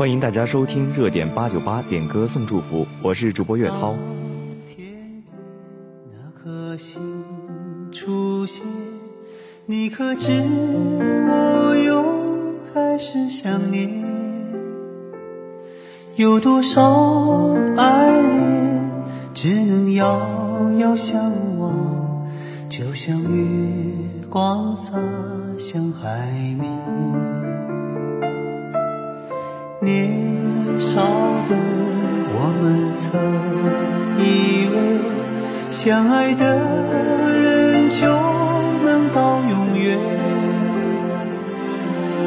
欢迎大家收听热点八九八点歌送祝福，我是主播岳涛。那颗星出现，你可知我又开始想念？有多少爱恋只能遥遥相望，就像月光洒向海面。年少的我们曾以为，相爱的人就能到永远。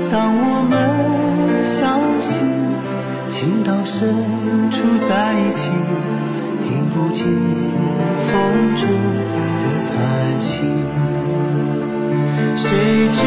当我们相信情到深处在一起，听不见风中的叹息，谁知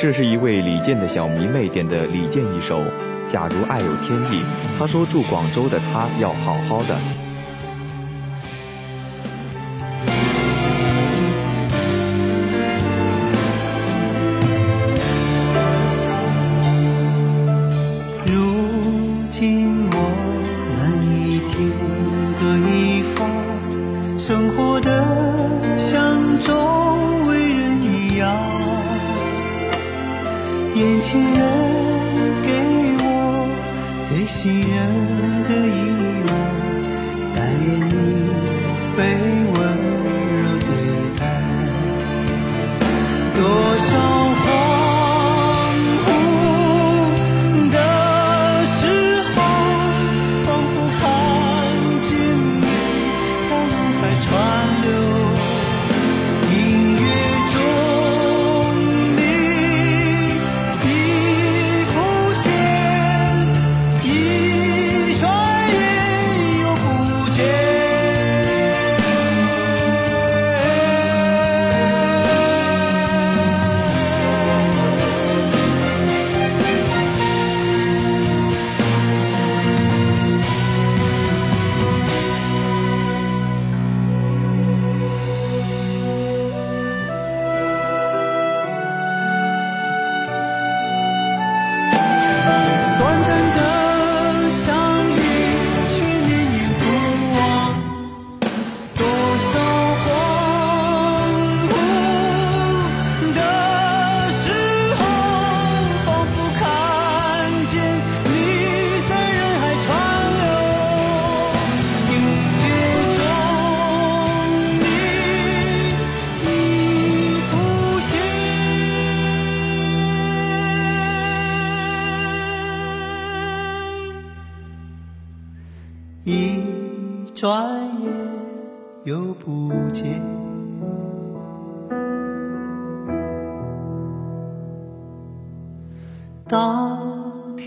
这是一位李健的小迷妹点的李健一首《假如爱有天意》，他说住广州的他要好好的。如今我们已天各一方，生活的像周围人一样。眼前人给我最信任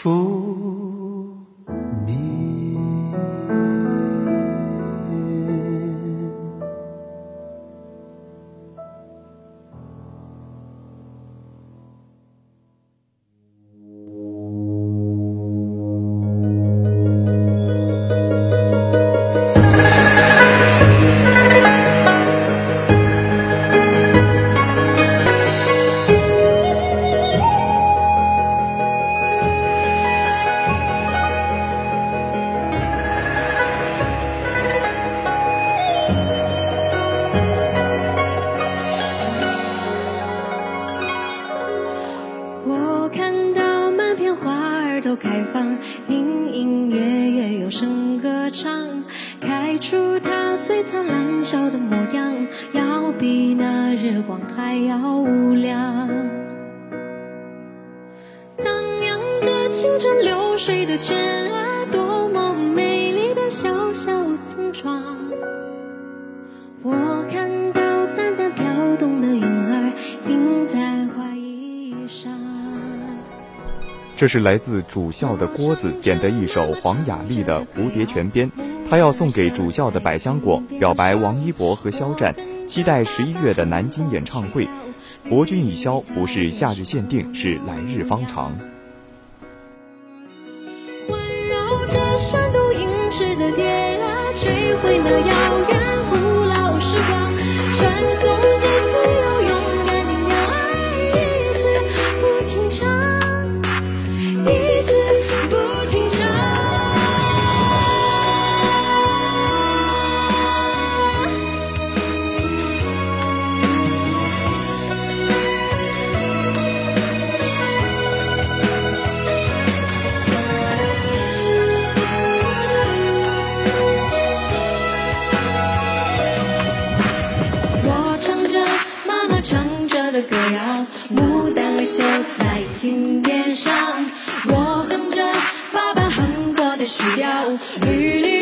拂我看到淡淡飘动的云儿在衣上。这是来自主校的郭子点的一首黄雅莉的蝴蝶泉边他要送给主校的百香果表白王一博和肖战期待十一月的南京演唱会。博君已消不是夏日限定是来日方长。绿绿。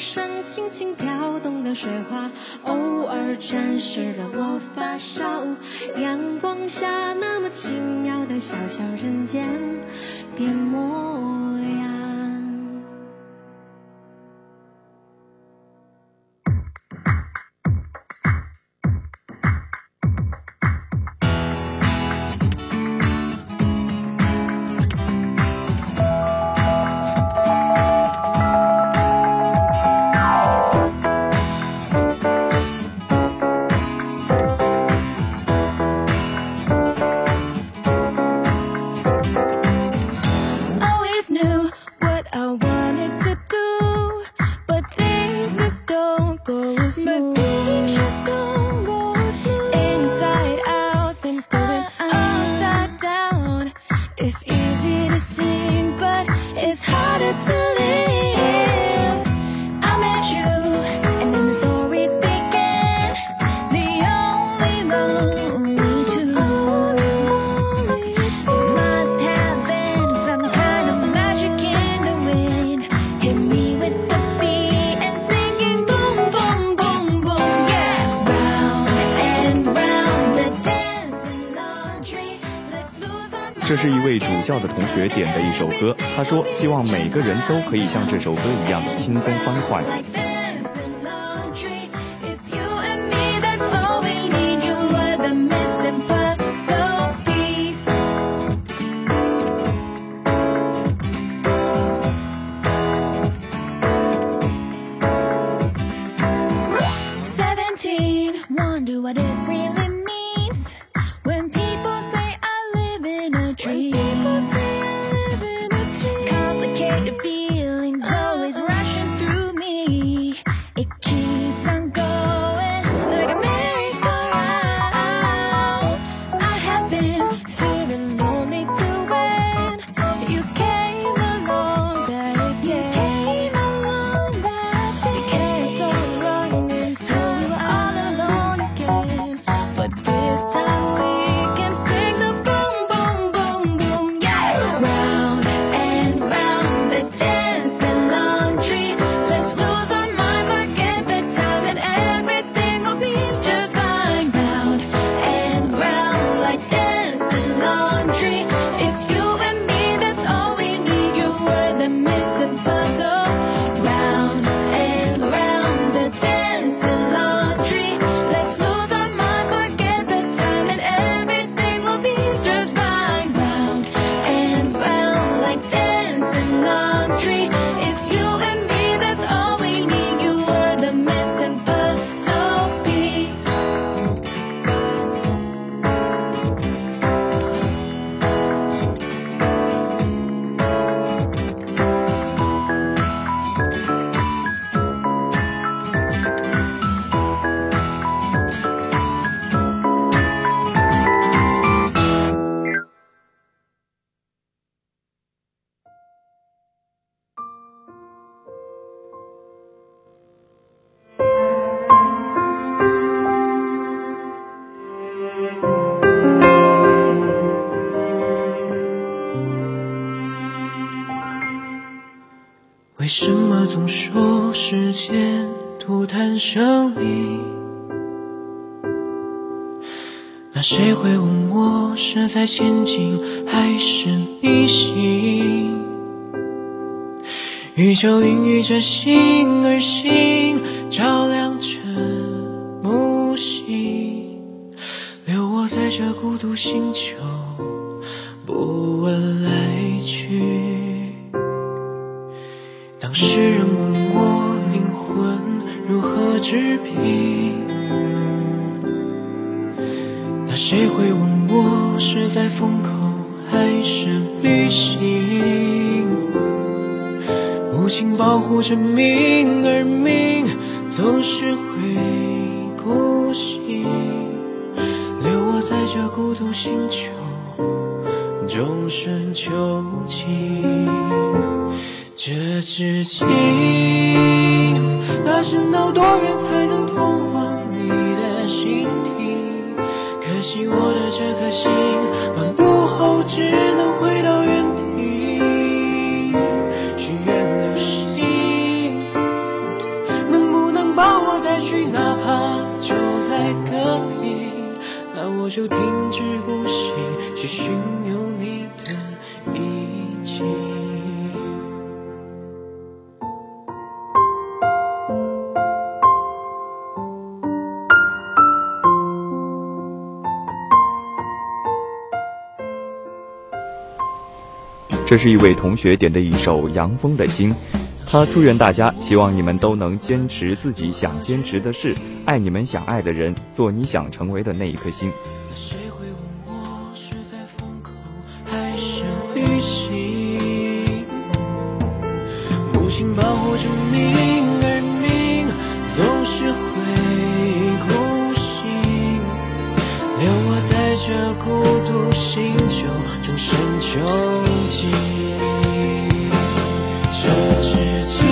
上轻轻跳动的水花偶尔沾湿了我发梢阳光下那么奇妙的小小人间变模这是一位主教的同学点的一首歌他说希望每个人都可以像这首歌一样的轻松欢快。What it really 总说时间涂炭生灵，那谁会问我是在前进还是逆行？宇宙孕育着星儿星，照亮着木星，留我在这孤独星球，不问世人问我灵魂如何治病，那谁会问我是在风口还是旅行？母亲保护着命而命，总是会孤行，留我在这孤独星球，终身囚禁。这只情，那深到多远才能通往你的心底？可惜我的这颗心，漫步后只能回到原地。许愿流星，能不能把我带去？哪怕就在隔壁，那我就停止呼吸，去寻这是一位同学点的一首《杨峰的心》，他祝愿大家，希望你们都能坚持自己想坚持的事，爱你们想爱的人，做你想成为的那一颗心。在这孤独星球，终身囚禁。这只情，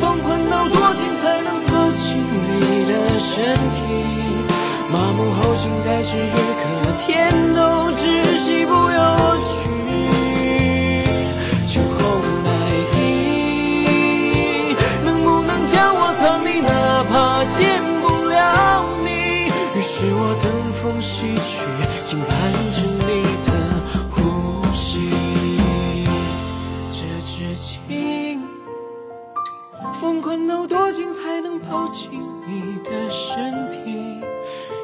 放宽到多近才能抱紧你的身体？麻木后静待指困到多近才能抱紧你的身体？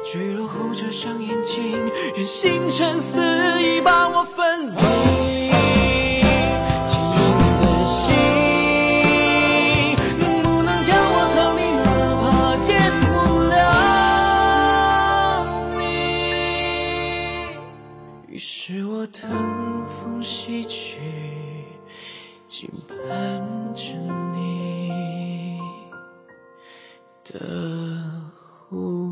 坠落后遮上眼睛，任星辰肆意把我分离。的湖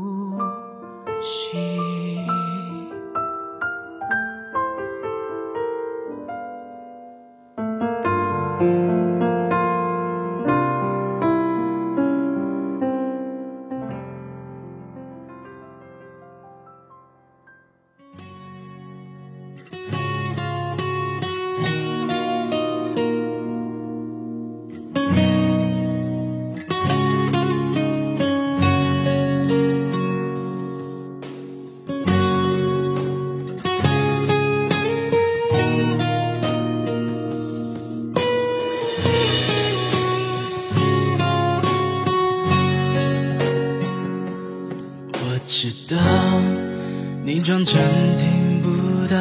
你装真听不到，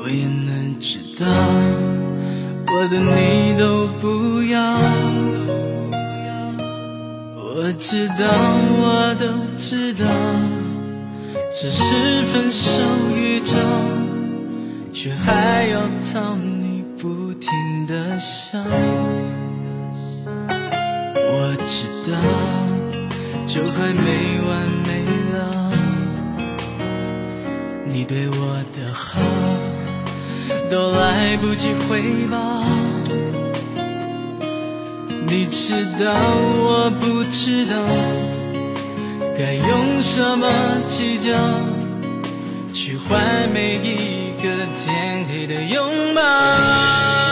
我也能知道我的你都不要。我知道，我都知道，只是分手预兆，却还要讨你不停的笑。我知道。就快没完没。你对我的好都来不及回报。你知道我不知道该用什么计较，去换每一个天黑的拥抱。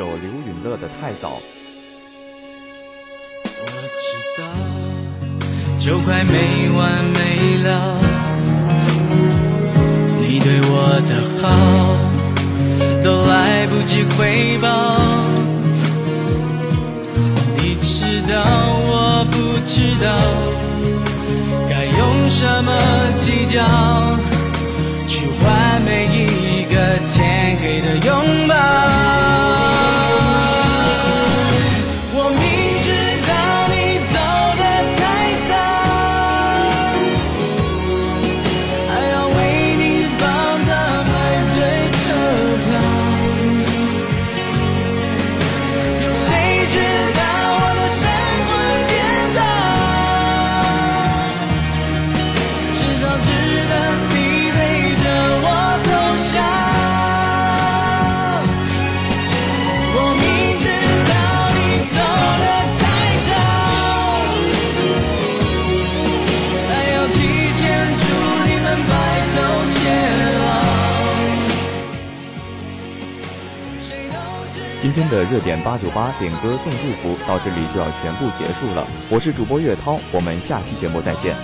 首刘允乐的《太早》。我知道，就快没完没了。你对我的好，都来不及回报。你知道，我不知道，该用什么计较，今天的热点八九八点歌送祝福到这里就要全部结束了。我是主播岳涛，我们下期节目再见。